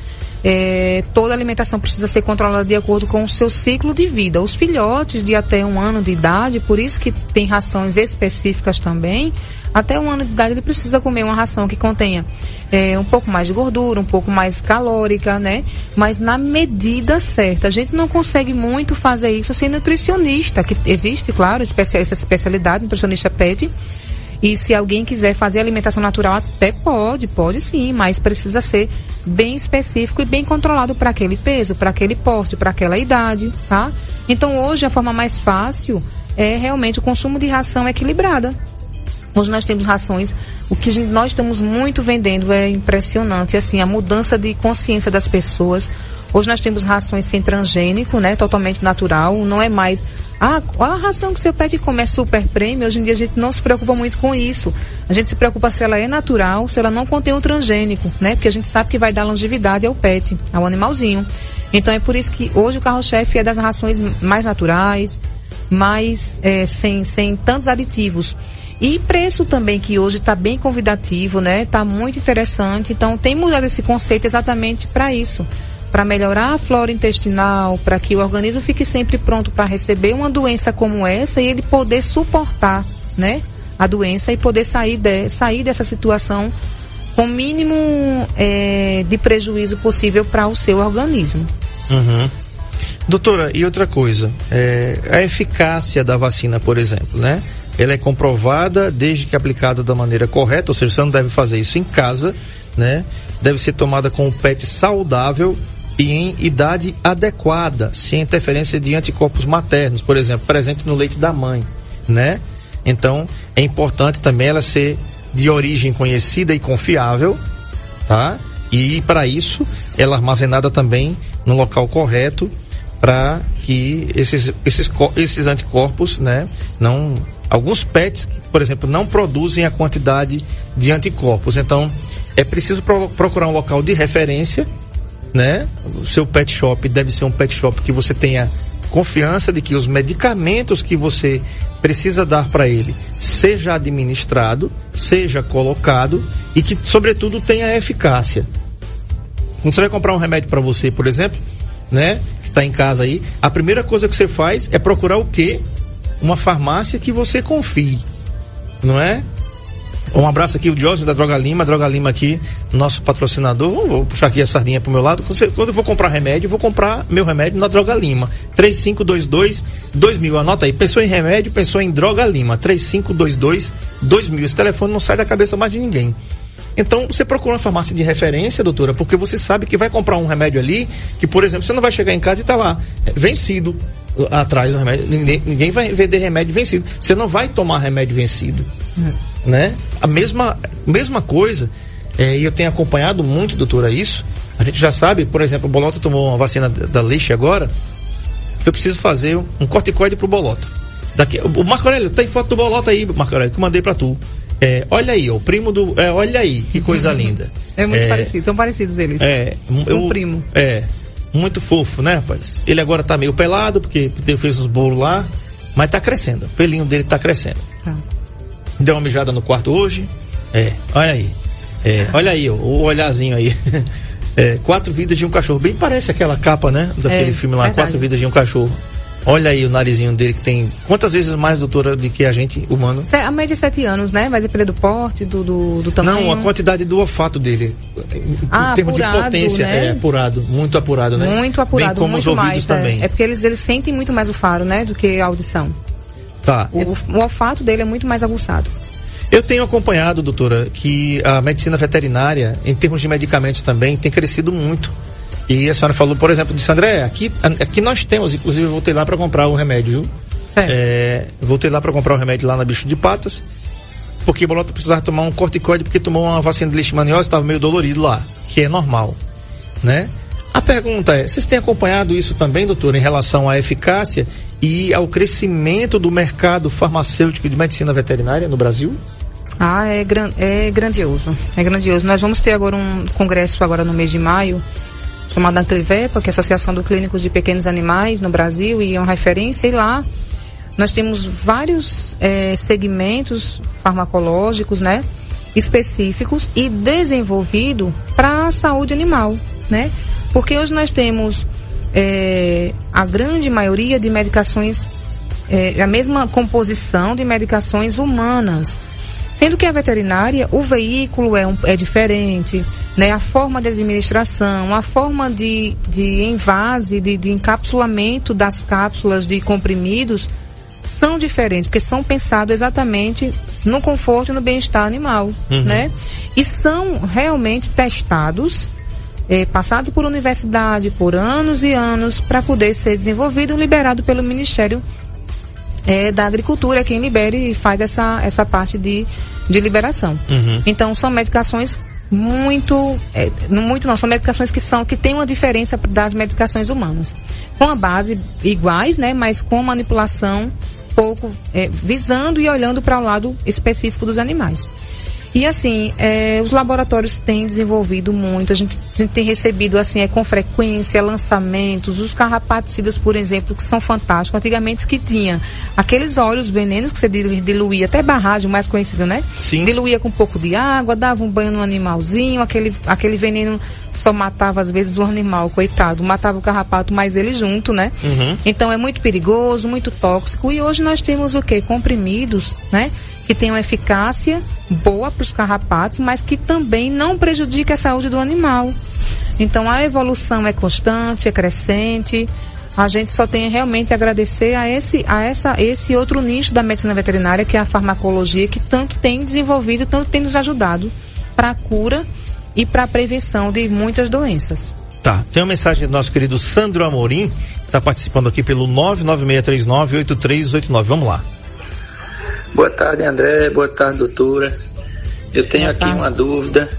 Speaker 4: é, toda alimentação precisa ser controlada de acordo com o seu ciclo de vida. Os filhotes de até um ano de idade, por isso que tem rações específicas também, até um ano de idade ele precisa comer uma ração que contenha é, um pouco mais de gordura, um pouco mais calórica, né? Mas na medida certa. A gente não consegue muito fazer isso sem nutricionista, que existe, claro, essa especialidade, nutricionista pede e se alguém quiser fazer alimentação natural, até pode, pode sim, mas precisa ser bem específico e bem controlado para aquele peso, para aquele porte, para aquela idade, tá? Então hoje a forma mais fácil é realmente o consumo de ração equilibrada. Hoje nós temos rações, o que nós estamos muito vendendo é impressionante, assim, a mudança de consciência das pessoas. Hoje nós temos rações sem transgênico, né, totalmente natural, não é mais ah, qual a ração que seu pet come é super prêmio? Hoje em dia a gente não se preocupa muito com isso. A gente se preocupa se ela é natural, se ela não contém um transgênico, né? Porque a gente sabe que vai dar longevidade ao pet, ao animalzinho. Então é por isso que hoje o carro-chefe é das rações mais naturais, mais é, sem, sem tantos aditivos. E preço também, que hoje está bem convidativo, né? Está muito interessante. Então tem mudado esse conceito exatamente para isso para melhorar a flora intestinal, para que o organismo fique sempre pronto para receber uma doença como essa e ele poder suportar, né, a doença e poder sair, de, sair dessa situação com o mínimo é, de prejuízo possível para o seu organismo.
Speaker 3: Uhum. Doutora, e outra coisa, é, a eficácia da vacina, por exemplo, né? Ela é comprovada desde que aplicada da maneira correta, ou seja, você não deve fazer isso em casa, né? Deve ser tomada com o PET saudável e em idade adequada, sem interferência de anticorpos maternos, por exemplo, presente no leite da mãe, né? Então, é importante também ela ser de origem conhecida e confiável, tá? E para isso, ela armazenada também no local correto para que esses, esses, esses anticorpos, né, não alguns PETs, por exemplo, não produzem a quantidade de anticorpos. Então, é preciso pro, procurar um local de referência né? O seu pet shop deve ser um pet shop que você tenha confiança de que os medicamentos que você precisa dar para ele seja administrado, seja colocado e que, sobretudo, tenha eficácia. Quando você vai comprar um remédio para você, por exemplo, né, que está em casa aí, a primeira coisa que você faz é procurar o quê? Uma farmácia que você confie, não é? Um abraço aqui, o Diósio da Droga Lima, Droga Lima aqui, nosso patrocinador. Vou puxar aqui a sardinha pro meu lado. Quando eu vou comprar remédio, vou comprar meu remédio na Droga Lima. 3522-2000. Anota aí, pensou em remédio, pensou em Droga Lima. 3522-2000. Esse telefone não sai da cabeça mais de ninguém. Então, você procura uma farmácia de referência, doutora, porque você sabe que vai comprar um remédio ali, que, por exemplo, você não vai chegar em casa e tá lá, é, vencido atrás do remédio. Ninguém, ninguém vai vender remédio vencido. Você não vai tomar remédio vencido. É né? A mesma, mesma coisa, é, e eu tenho acompanhado muito, doutora, isso. A gente já sabe, por exemplo, o Bolota tomou uma vacina da Leixe agora. Eu preciso fazer um corticoide pro Bolota. Daqui, o Marco Aurélio, tem foto do Bolota aí, Marco Aurélio, que eu mandei pra tu. É, olha aí, o primo do. É, olha aí, que coisa linda.
Speaker 4: É muito é, parecido, são parecidos eles.
Speaker 3: É,
Speaker 4: um primo.
Speaker 3: É, muito fofo, né, rapaz? Ele agora tá meio pelado, porque fez os bolos lá, mas tá crescendo. O pelinho dele tá crescendo. Tá. Deu uma mijada no quarto hoje. É, olha aí. É, olha aí, o olhazinho aí. É, quatro vidas de um cachorro. Bem parece aquela capa, né? Daquele é, filme lá, verdade. Quatro vidas de um cachorro. Olha aí o narizinho dele que tem quantas vezes mais, doutora, do que a gente, humano?
Speaker 4: A média de sete anos, né? Vai depender do porte, do, do, do tamanho.
Speaker 3: Não, a quantidade do olfato dele.
Speaker 4: Ah, em termos apurado, de potência,
Speaker 3: né? é apurado, muito apurado, né?
Speaker 4: Muito apurado, Bem como muito os ouvidos mais, também. É, é porque eles, eles sentem muito mais o faro, né? Do que a audição.
Speaker 3: Tá.
Speaker 4: O, o olfato dele é muito mais aguçado.
Speaker 3: Eu tenho acompanhado, doutora, que a medicina veterinária, em termos de medicamentos também, tem crescido muito. E a senhora falou, por exemplo, disse, André, aqui, aqui nós temos, inclusive eu voltei lá para comprar o remédio, viu?
Speaker 4: Certo.
Speaker 3: É, voltei lá para comprar o remédio lá na Bicho de Patas, porque Bolota precisava tomar um corticoide porque tomou uma vacina de leishmaniose, estava meio dolorido lá, que é normal, né? A pergunta é, vocês têm acompanhado isso também, doutor, em relação à eficácia e ao crescimento do mercado farmacêutico de medicina veterinária no Brasil?
Speaker 4: Ah, é, gran é grandioso. É grandioso. Nós vamos ter agora um congresso agora no mês de maio, chamado Anclivepa, que é a Associação do Clínicos de Pequenos Animais no Brasil, e é uma referência, e lá nós temos vários é, segmentos farmacológicos, né? Específicos e desenvolvido para a saúde animal, né? Porque hoje nós temos é, a grande maioria de medicações, é, a mesma composição de medicações humanas. Sendo que a veterinária, o veículo é, um, é diferente, né? A forma de administração, a forma de, de envase, de, de encapsulamento das cápsulas de comprimidos são diferentes, porque são pensados exatamente no conforto e no bem-estar animal,
Speaker 3: Uhum.
Speaker 4: né? E são realmente testados, eh, passados por universidade por anos e anos para poder ser desenvolvido e liberado pelo Ministério eh, da Agricultura, quem libera e faz essa, essa parte de, de liberação.
Speaker 3: Uhum.
Speaker 4: Então são medicações muito, é, muito não, são medicações que são que têm uma diferença das medicações humanas, com a base iguais, né, mas com manipulação pouco é, visando e olhando para o lado específico dos animais. E assim, é, os laboratórios têm desenvolvido muito, a gente, a gente tem recebido assim, é, com frequência lançamentos, os carrapaticidas, por exemplo, que são fantásticos. Antigamente que tinha aqueles óleos venenos que você dilu- diluía, até barragem, o mais conhecido, né?
Speaker 3: Sim.
Speaker 4: Diluía com um pouco de água, dava um banho no animalzinho, aquele, aquele veneno só matava às vezes o animal, coitado, matava o carrapato, mas ele junto, né?
Speaker 3: Uhum.
Speaker 4: Então é muito perigoso, muito tóxico. E hoje nós temos o quê? Comprimidos, né? Que têm uma eficácia boa para os carrapatos, mas que também não prejudica a saúde do animal. Então a evolução é constante, é crescente. A gente só tem realmente a agradecer a esse, a essa, esse outro nicho da medicina veterinária, que é a farmacologia, que tanto tem desenvolvido, tanto tem nos ajudado para a cura e para a prevenção de muitas doenças.
Speaker 3: Tá. Tem uma mensagem do nosso querido Sandro Amorim, que está participando aqui pelo 996398389. Vamos lá.
Speaker 5: Boa tarde, André. Boa tarde, doutora. Eu tenho aqui
Speaker 4: tarde.
Speaker 5: uma dúvida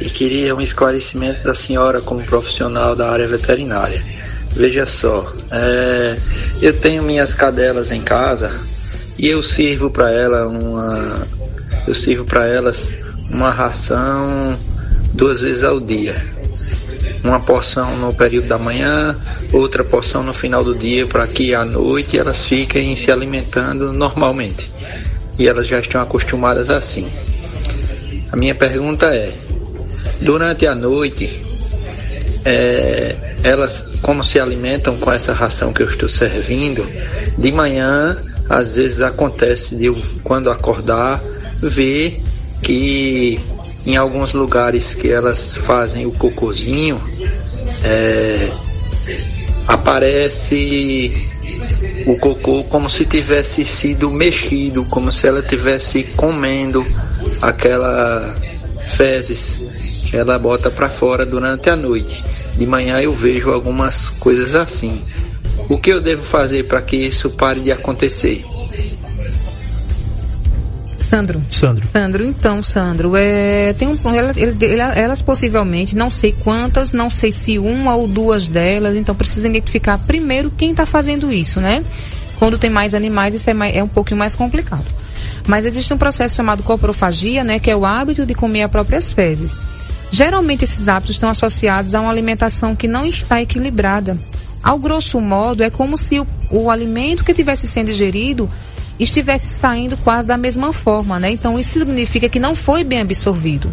Speaker 5: e queria um esclarecimento da senhora como profissional da área veterinária. Veja só, é, eu tenho minhas cadelas em casa e eu sirvo para ela uma, eu sirvo para elas uma ração duas vezes ao dia. Uma porção no período da manhã, outra porção no final do dia, para que à noite elas fiquem se alimentando normalmente e elas já estão acostumadas assim. A minha pergunta é: durante a noite, é, elas como se alimentam com essa ração que eu estou servindo? De manhã, às vezes acontece de eu, quando acordar, ver que em alguns lugares que elas fazem o cocôzinho, é, aparece o cocô como se tivesse sido mexido, como se ela tivesse comendo aquela fezes que ela bota para fora durante a noite. De manhã eu vejo algumas coisas assim. O que eu devo fazer para que isso pare de acontecer?
Speaker 4: Sandro.
Speaker 3: Sandro.
Speaker 4: Sandro, então, Sandro, é, tem um, ela- ele- ele- elas possivelmente, não sei quantas, não sei se uma ou duas delas, então precisa identificar primeiro quem está fazendo isso, né? Quando tem mais animais, isso é, mais, é um pouquinho mais complicado. Mas existe um processo chamado coprofagia, né? Que é o hábito de comer as próprias fezes. Geralmente esses hábitos estão associados a uma alimentação que não está equilibrada. Ao grosso modo, é como se o, o alimento que estivesse sendo ingerido estivesse saindo quase da mesma forma, né? Então isso significa que não foi bem absorvido.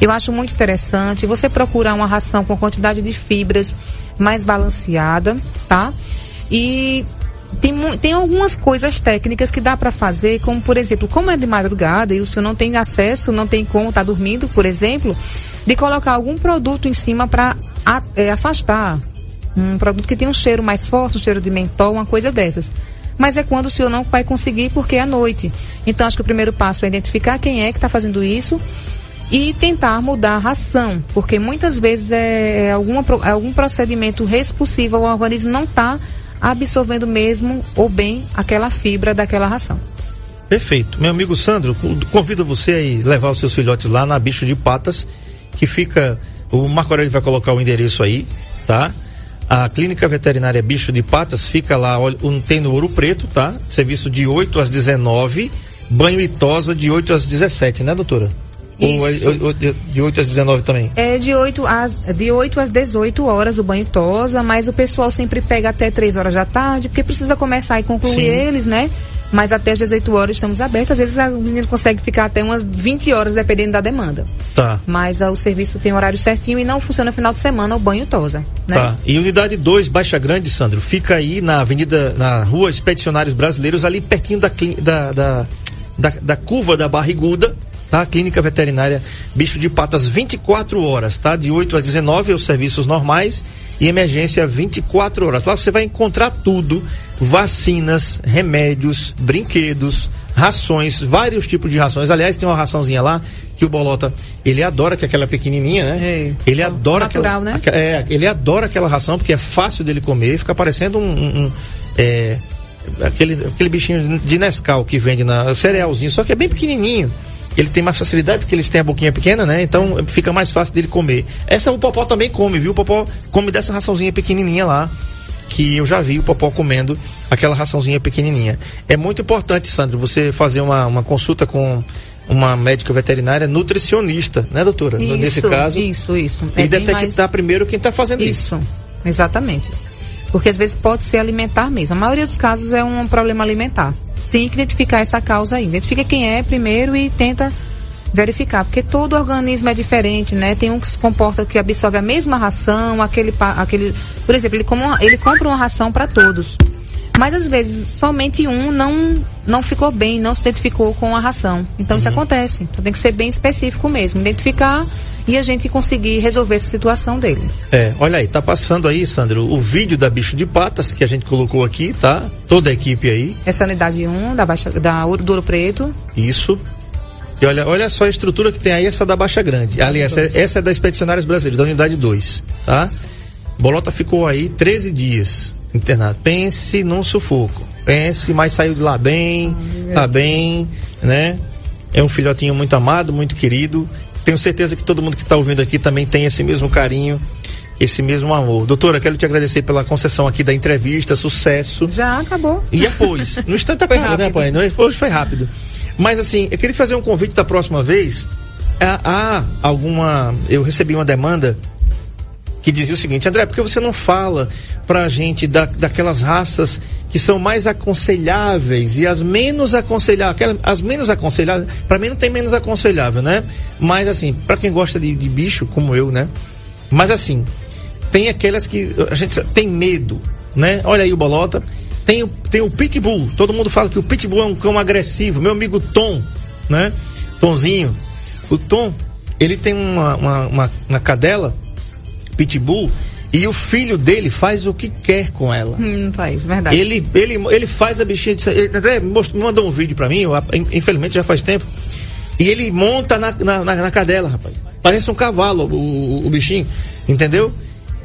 Speaker 4: Eu acho muito interessante você procurar uma ração com quantidade de fibras mais balanceada, tá? E tem, tem algumas coisas técnicas que dá para fazer, como por exemplo, como é de madrugada e o senhor não tem acesso, não tem como estar dormindo, por exemplo, de colocar algum produto em cima para afastar um produto que tem um cheiro mais forte, um cheiro de mentol, uma coisa dessas. Mas é quando o senhor não vai conseguir porque é à noite. Então acho que o primeiro passo é identificar quem é que está fazendo isso e tentar mudar a ração, porque muitas vezes é, é alguma, é algum procedimento expulsivo, o organismo não está absorvendo mesmo ou bem aquela fibra daquela ração.
Speaker 3: Perfeito. Meu amigo Sandro, convido você a levar os seus filhotes lá na Bicho de Patas, que fica. O Marco Aurélio vai colocar o endereço aí, tá? A Clínica Veterinária Bicho de Patas fica lá, tem no Ouro Preto, tá? Serviço de 8 às 19, banho e tosa de 8 às 17, né, doutora? Ou, ou, de, de 8 às 19 também?
Speaker 4: É de 8 às, de 8 às 18 horas o banho tosa, mas o pessoal sempre pega até 3 horas da tarde, porque precisa começar e concluir
Speaker 3: Sim.
Speaker 4: eles, né? Mas até às 18 horas estamos abertos. Às vezes o menino consegue ficar até umas 20 horas, dependendo da demanda.
Speaker 3: Tá.
Speaker 4: Mas ah, o serviço tem horário certinho e não funciona no final de semana o banho tosa, né?
Speaker 3: Tá. E unidade 2, Baixa Grande, Sandro, fica aí na Avenida, na Rua Expedicionários Brasileiros, ali pertinho da, da, da, da, da curva da Barriguda, tá? Clínica Veterinária Bicho de Patas, 24 horas, tá? De 8 às 19 os serviços normais e emergência 24 horas. Lá você vai encontrar tudo: vacinas, remédios, brinquedos, rações, vários tipos de rações. Aliás, tem uma raçãozinha lá que o Bolota, ele adora, que é aquela pequenininha, né?
Speaker 4: É.
Speaker 3: Ele adora
Speaker 4: Natural,
Speaker 3: aquela,
Speaker 4: né?
Speaker 3: é, ele adora aquela ração porque é fácil dele comer, fica parecendo um, um- um, é, aquele, aquele bichinho de Nescau que vende na cerealzinho, só que é bem pequenininho. Ele tem mais facilidade porque eles têm a boquinha pequena, né? Então fica mais fácil dele comer. Essa o Popó também come, viu? O Popó come dessa raçãozinha pequenininha lá, que eu já vi o Popó comendo aquela raçãozinha pequenininha. É muito importante, Sandro, você fazer uma, uma consulta com uma médica veterinária nutricionista, né, doutora? No- Nesse
Speaker 4: Isso,
Speaker 3: caso.
Speaker 4: Isso, isso.
Speaker 3: E
Speaker 4: É bem
Speaker 3: detectar
Speaker 4: mais-
Speaker 3: primeiro quem está fazendo isso.
Speaker 4: Isso, exatamente. Porque às vezes pode ser alimentar mesmo. A maioria dos casos é um problema alimentar. Tem que identificar essa causa aí. Identifica quem é primeiro e tenta verificar, porque todo organismo é diferente, né? Tem um que se comporta que absorve a mesma ração, aquele, aquele, por exemplo, ele, uma- ele compra uma ração para todos. Mas às vezes somente um não não ficou bem, não se identificou com a ração. Então isso acontece. Então tem que ser bem específico mesmo, identificar e a gente conseguir resolver essa situação dele.
Speaker 3: É, olha aí, tá passando aí, Sandro, o vídeo da Bicho de Patas que a gente colocou aqui, tá? Toda a equipe aí,
Speaker 4: Essa é a unidade 1 da Baixa, da Ouro, do Ouro Preto.
Speaker 3: isso. E olha, olha só a estrutura que tem aí, essa da Baixa Grande. Aliás, essa, essa é da Expedicionários Brasileiros, da unidade 2, tá? Bolota ficou aí 13 dias internado. Pense num sufoco. Pense, mas saiu de lá bem, tá bem, né? É um filhotinho muito amado, muito querido. Tenho certeza que todo mundo que está ouvindo aqui também tem esse mesmo carinho, esse mesmo amor. Doutora, quero te agradecer pela concessão aqui da entrevista, sucesso.
Speaker 4: Já acabou.
Speaker 3: E depois, no instante acaba, né,
Speaker 4: rápido.
Speaker 3: pai? Não, Hoje foi rápido. Mas assim, eu queria fazer um convite da próxima vez. Há, há alguma. Eu recebi uma demanda que dizia o seguinte, André, por que você não fala pra gente da, daquelas raças que são mais aconselháveis e as menos aconselháveis, aquelas- as menos aconselháveis, pra mim não tem menos aconselhável, né? Mas assim, pra quem gosta de, de bicho, como eu, né? Mas assim, tem aquelas que a gente tem medo, né? Olha aí o Bolota. Tem o, tem o Pitbull. Todo mundo fala que o Pitbull é um cão agressivo. Meu amigo Tom, né? Tomzinho. O Tom, ele tem uma, uma, uma, uma cadela, Pitbull, e o filho dele faz o que quer com ela.
Speaker 4: Hum, faz, verdade.
Speaker 3: Ele, ele, ele faz a bichinha de. Ele até mostrou- mandou um vídeo pra mim, eu, infelizmente já faz tempo. E ele monta na, na, na, na cadela, rapaz. Parece um cavalo o, o, bichinho, entendeu?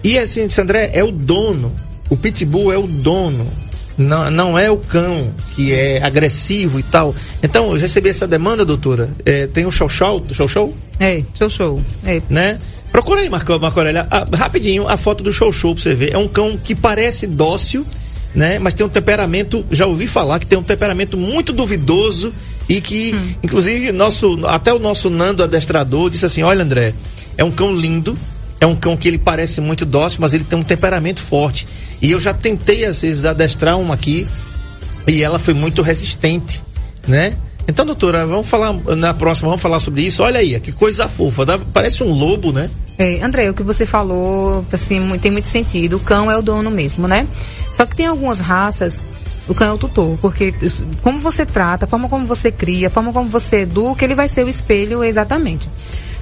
Speaker 3: E assim, disse, André, é o dono. O pitbull é o dono. Não, não é o cão que é agressivo e tal. Então, eu recebi essa demanda, doutora. É, tem o show show, show show,
Speaker 4: É, show show. É,
Speaker 3: né? Procura aí, Marco, Marco Aurélio, a- rapidinho, a foto do show show pra você ver. É um cão que parece dócil, né? Mas tem um temperamento, já ouvi falar que tem um temperamento muito duvidoso e que, inclusive, nosso, até o nosso Nando adestrador disse assim, olha André, é um cão lindo, é um cão que ele parece muito dócil, mas ele tem um temperamento forte. E eu já tentei, às vezes, adestrar uma aqui e ela foi muito resistente, né? Então, doutora, vamos falar na próxima, vamos falar sobre isso. Olha aí, que coisa fofa. dá- parece um lobo, né?
Speaker 4: É, André, o que você falou, assim, tem muito sentido. O cão é o dono mesmo, né? Só que tem algumas raças, o cão é o tutor, porque como você trata, a forma como você cria, a forma como você educa, ele vai ser o espelho exatamente.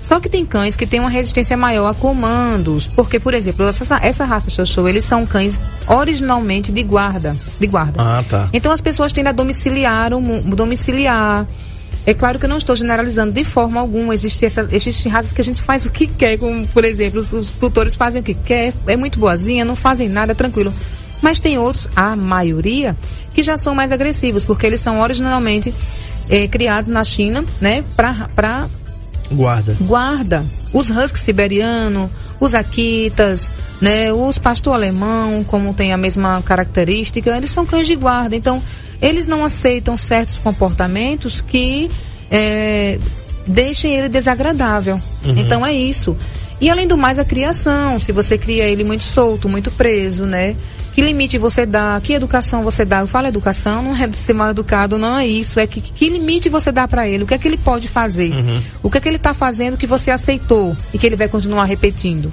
Speaker 4: Só que tem cães que têm uma resistência maior a comandos, porque, por exemplo, essa, essa raça Xoxô, eles são cães originalmente de guarda, de guarda.
Speaker 3: Ah, tá.
Speaker 4: Então as pessoas tendem a domiciliar, o mu- domiciliar. É claro que eu não estou generalizando de forma alguma. Existem essa, existem raças que a gente faz o que quer, como por exemplo, os, os tutores fazem o que quer, é muito boazinha, não fazem nada, é tranquilo. Mas tem outros, a maioria, que já são mais agressivos, porque eles são originalmente eh, criados na China, né, para
Speaker 3: Guarda.
Speaker 4: guarda. Os husky siberiano, os akitas, né, os pastor alemão, como tem a mesma característica, eles são cães de guarda. Então, eles não aceitam certos comportamentos que é, deixem ele desagradável. Então é isso. E além do mais, a criação. Se você cria ele muito solto, muito preso, né? Que limite você dá? Que educação você dá? Eu falo educação, não é ser mal educado, não é isso. É que, que limite você dá para ele? O que é que ele pode fazer? O que é que ele está fazendo que você aceitou e que ele vai continuar repetindo?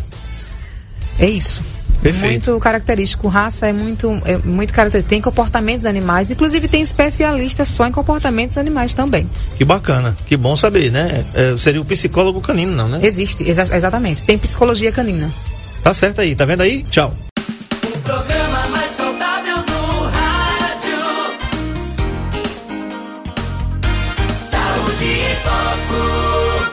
Speaker 4: É isso.
Speaker 3: Perfeito.
Speaker 4: Muito característico. Raça é muito, é muito característico. Tem comportamentos animais. Inclusive tem especialistas só em comportamentos animais também.
Speaker 3: Que bacana. Que bom saber, né? É, seria o psicólogo canino, não, né?
Speaker 4: Existe, exa- exatamente. Tem psicologia canina.
Speaker 3: Tá certo aí, tá vendo aí? Tchau.